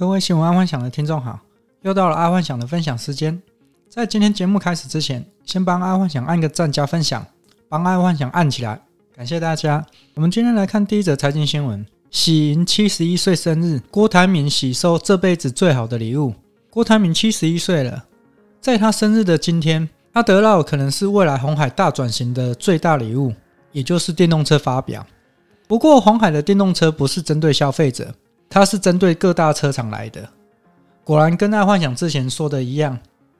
各位新闻爱幻想的听众好，又到了爱幻想的分享时间。在今天节目开始之前，先帮爱幻想按个赞加分享，帮爱幻想按起来，感谢大家。我们今天来看第一则财经新闻：喜迎七十一岁生日，郭台铭喜收这辈子最好的礼物。郭台铭七十一岁了，在他生日的今天，他得到可能是未来红海大转型的最大礼物，也就是电动车发表。不过，红海的电动车不是针对消费者。它是针对各大车厂来的，果然跟爱幻想之前说的一样，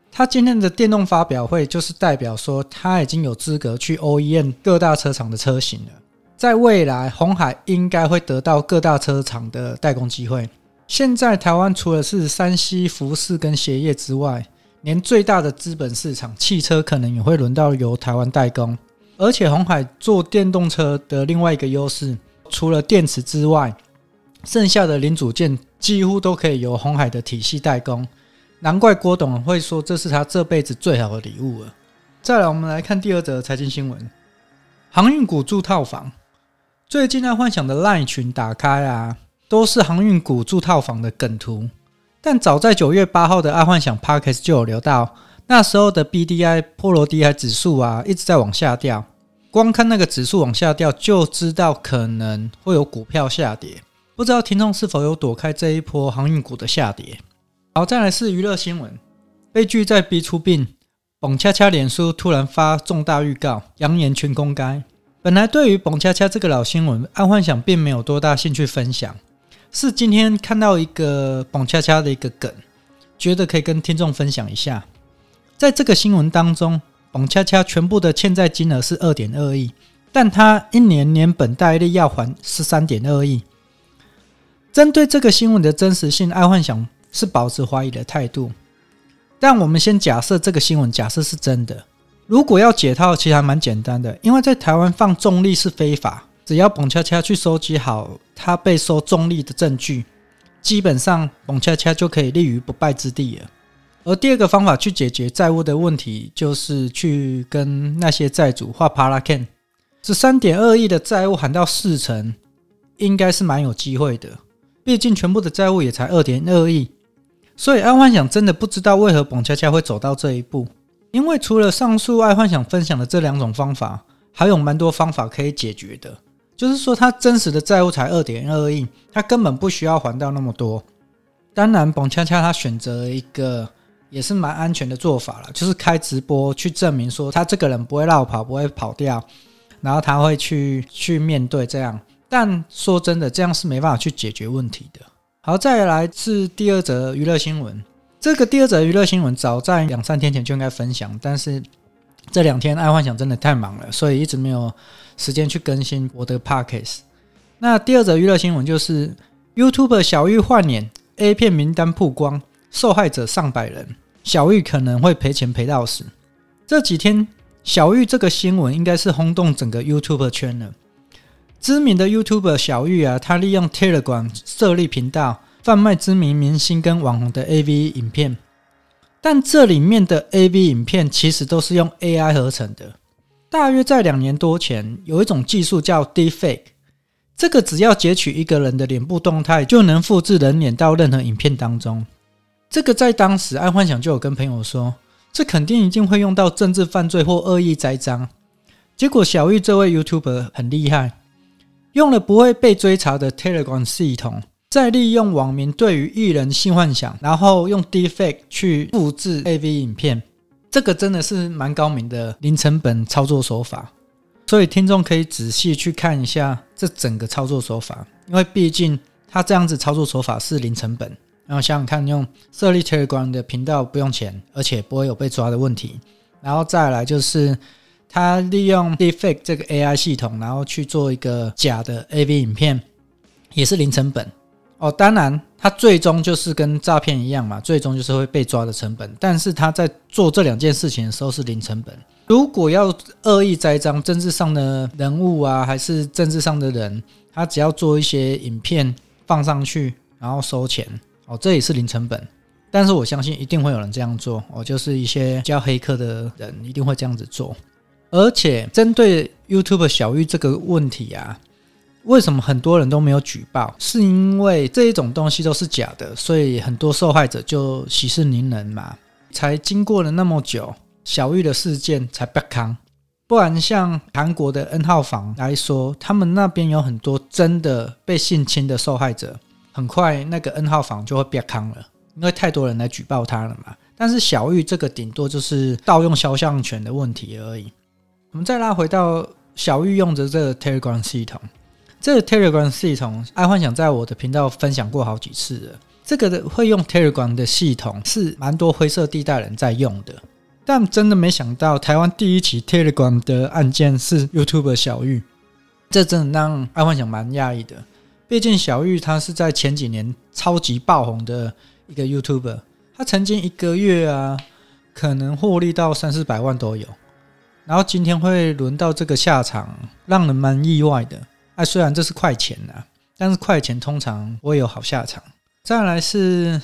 他今天的电动发表会就是代表说他已经有资格去 OEM 各大车厂的车型了。在未来，红海应该会得到各大车厂的代工机会。现在台湾除了是三 C 服饰跟鞋业之外，连最大的资本市场汽车可能也会轮到由台湾代工。而且红海做电动车的另外一个优势，除了电池之外，剩下的零组件几乎都可以由红海的体系代工，难怪郭董会说这是他这辈子最好的礼物了。再来，我们来看第二则财经新闻：航运股住套房。最近爱幻想的 LINE 群打开啊，都是航运股住套房的梗图。但早在九月八号的爱幻想 Podcast 就有聊到，那时候的 BDI 波罗的海指数啊一直在往下掉，光看那个指数往下掉就知道可能会有股票下跌。不知道听众是否有躲开这一波航运股的下跌？好，再来是娱乐新闻，悲剧在 B 出病，蹦恰恰脸书突然发重大预告，扬言全公开。本来对于蹦恰恰这个老新闻，爱幻想并没有多大兴趣分享，是今天看到一个蹦恰恰的一个梗，觉得可以跟听众分享一下。在这个新闻当中，蹦恰恰全部的欠债金额是二点二亿，但他一年年本带利要还十三点二亿。针对这个新闻的真实性，爱幻想是保持怀疑的态度。但我们先假设这个新闻假设是真的，如果要解套，其实还蛮简单的，因为在台湾放重力是非法，只要蹦恰恰去收集好他被收重力的证据，基本上蹦恰恰就可以立于不败之地了。而第二个方法去解决债务的问题，就是去跟那些债主画 ParaCan，这三点二亿的债务喊到四成，应该是蛮有机会的。毕竟全部的债务也才二点二亿，所以爱幻想真的不知道为何蹦恰恰会走到这一步。因为除了上述爱幻想分享的这两种方法，还有蛮多方法可以解决的。就是说，他真实的债务才二点二亿，他根本不需要还到那么多。当然，蹦恰恰他选择了一个也是蛮安全的做法了，就是开直播去证明说他这个人不会落跑，不会跑掉，然后他会去去面对这样。但说真的，这样是没办法去解决问题的。好，再来是第二则娱乐新闻。这个第二则娱乐新闻早在两三天前就应该分享，但是这两天爱幻想真的太忙了，所以一直没有时间去更新我的 Podcast。那第二则娱乐新闻就是 YouTube 小玉换脸，A 片名单曝光，受害者上百人，小玉可能会赔钱赔到死。这几天小玉这个新闻应该是轰动整个 YouTube 圈了。知名的 YouTuber 小玉啊，他利用 Telegram 设立频道，贩卖知名明星跟网红的 AV 影片。但这里面的 AV 影片其实都是用 AI 合成的。大约在两年多前，有一种技术叫 Deepfake，这个只要截取一个人的脸部动态，就能复制人脸到任何影片当中。这个在当时，爱幻想就有跟朋友说，这肯定一定会用到政治犯罪或恶意栽赃。结果小玉这位 YouTuber 很厉害。用了不会被追查的 Telegram 系统，再利用网民对于艺人性幻想，然后用 Deepfake 去复制 AV 影片，这个真的是蛮高明的零成本操作手法。所以听众可以仔细去看一下这整个操作手法，因为毕竟他这样子操作手法是零成本。然后想想看，用设立 Telegram 的频道不用钱，而且不会有被抓的问题。然后再来就是。他利用 Deepfake 这个 AI 系统，然后去做一个假的 AV 影片，也是零成本哦。当然，他最终就是跟诈骗一样嘛，最终就是会被抓的成本。但是他在做这两件事情的时候是零成本。如果要恶意栽赃政治上的人物啊，还是政治上的人，他只要做一些影片放上去，然后收钱哦，这也是零成本。但是我相信一定会有人这样做哦，就是一些叫黑客的人一定会这样子做。而且针对 YouTube 小玉这个问题啊，为什么很多人都没有举报？是因为这一种东西都是假的，所以很多受害者就息事宁人嘛。才经过了那么久，小玉的事件才曝光。不然，像韩国的 N 号房来说，他们那边有很多真的被性侵的受害者，很快那个 N 号房就会曝光了，因为太多人来举报他了嘛。但是小玉这个顶多就是盗用肖像权的问题而已。我们再拉回到小玉用的这个 Telegram 系统。这个 Telegram 系统，爱幻想在我的频道分享过好几次了。这个的会用 Telegram 的系统是蛮多灰色地带人在用的，但真的没想到台湾第一起 Telegram 的案件是 YouTuber 小玉，这真的让爱幻想蛮讶异的。毕竟小玉她是在前几年超级爆红的一个 YouTuber，她曾经一个月啊可能获利到三四百万都有，然后今天会轮到这个下场，让人蛮意外的。哎、啊、虽然这是快钱啊，但是快钱通常不会有好下场。再来是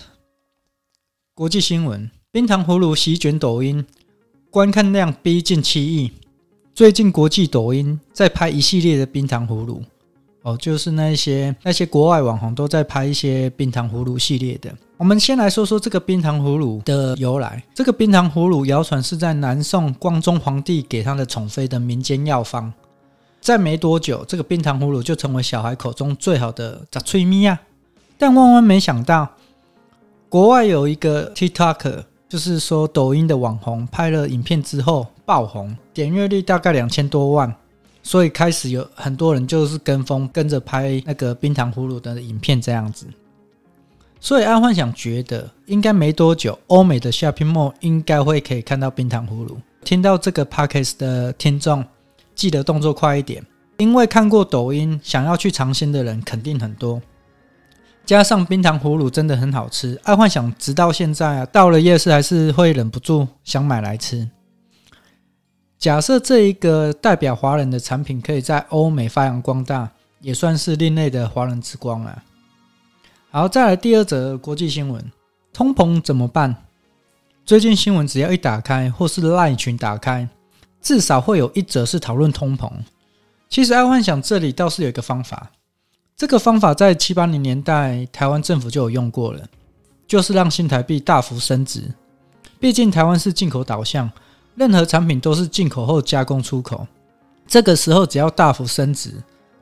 国际新闻：冰糖葫芦席卷抖音，观看量逼近七亿。最近国际抖音在拍一系列的冰糖葫芦，哦，就是那些那些国外网红都在拍一些冰糖葫芦系列的。我们先来说说这个冰糖葫芦的由来。这个冰糖葫芦谣传是在南宋光宗皇帝给他的宠妃的民间药方。在没多久，这个冰糖葫芦就成为小孩口中最好的杂脆咪啊！但万万没想到，国外有一个 TikTok，就是说抖音的网红，拍了影片之后爆红，点阅率大概两千多万，所以开始有很多人就是跟风跟着拍那个冰糖葫芦的影片这样子。所以爱幻想觉得，应该没多久，欧美的 Shopping Mall 应该会可以看到冰糖葫芦。听到这个 Podcast 的听众。记得动作快一点，因为看过抖音想要去尝鲜的人肯定很多。加上冰糖葫芦真的很好吃，爱幻想直到现在啊，到了夜市还是会忍不住想买来吃。假设这一个代表华人的产品可以在欧美发扬光大，也算是另类的华人之光啊。好，再来第二则国际新闻：通膨怎么办？最近新闻只要一打开，或是 LINE 群打开。至少会有一则是讨论通膨。其实爱幻想这里倒是有一个方法，这个方法在七八零年代台湾政府就有用过了，就是让新台币大幅升值。毕竟台湾是进口导向，任何产品都是进口后加工出口。这个时候只要大幅升值，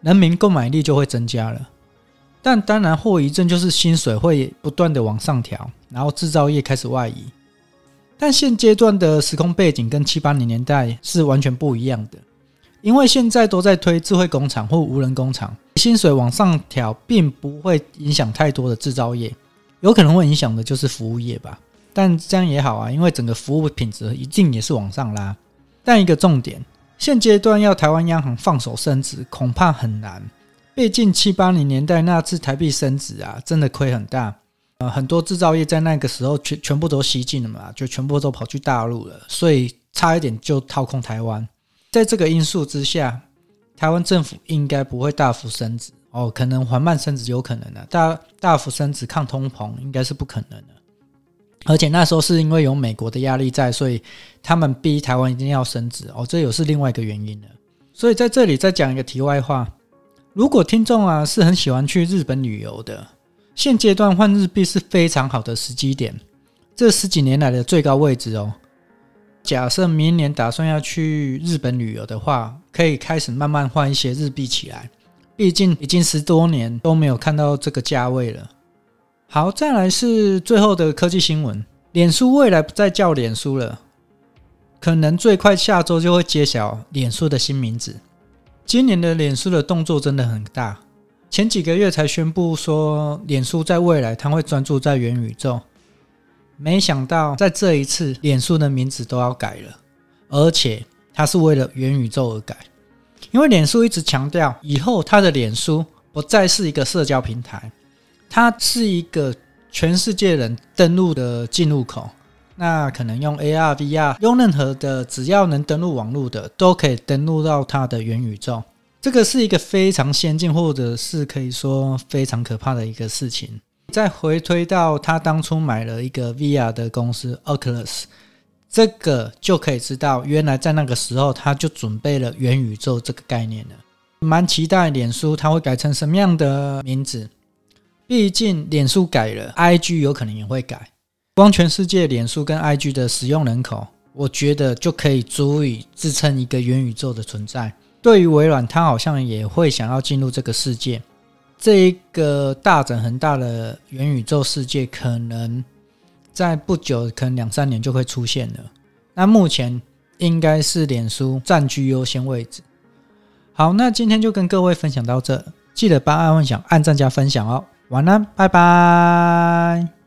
人民购买力就会增加了。但当然后遗症就是薪水会不断的往上调，然后制造业开始外移。但现阶段的时空背景跟七八零年代是完全不一样的，因为现在都在推智慧工厂或无人工厂，薪水往上调并不会影响太多的制造业，有可能会影响的就是服务业吧。但这样也好啊，因为整个服务品质一定也是往上拉。但一个重点，现阶段要台湾央行放手升值恐怕很难，毕竟七八零年代那次台币升值啊，真的亏很大。呃，很多制造业在那个时候全全部都吸进了嘛，就全部都跑去大陆了，所以差一点就掏空台湾。在这个因素之下，台湾政府应该不会大幅升值哦，可能缓慢升值有可能的，大大幅升值抗通膨应该是不可能的。而且那时候是因为有美国的压力在，所以他们逼台湾一定要升值哦，这又是另外一个原因了。所以在这里再讲一个题外话，如果听众啊是很喜欢去日本旅游的。现阶段换日币是非常好的时机点，这十几年来的最高位置哦。假设明年打算要去日本旅游的话，可以开始慢慢换一些日币起来，毕竟已经十多年都没有看到这个价位了。好，再来是最后的科技新闻：脸书未来不再叫脸书了，可能最快下周就会揭晓脸书的新名字。今年的脸书的动作真的很大。前几个月才宣布说，脸书在未来它会专注在元宇宙，没想到在这一次，脸书的名字都要改了，而且它是为了元宇宙而改。因为脸书一直强调，以后它的脸书不再是一个社交平台，它是一个全世界人登录的进入口。那可能用 AR、VR，用任何的只要能登录网络的，都可以登录到它的元宇宙。这个是一个非常先进，或者是可以说非常可怕的一个事情。再回推到他当初买了一个 VR 的公司 Oculus，这个就可以知道，原来在那个时候他就准备了元宇宙这个概念了。蛮期待脸书它会改成什么样的名字。毕竟脸书改了，IG 有可能也会改。光全世界脸书跟 IG 的使用人口，我觉得就可以足以支撑一个元宇宙的存在。对于微软，它好像也会想要进入这个世界。这一个大整很大的元宇宙世界，可能在不久，可能两三年就会出现了。那目前应该是脸书占据优先位置。好，那今天就跟各位分享到这，记得帮爱幻想按赞加分享哦。晚安，拜拜。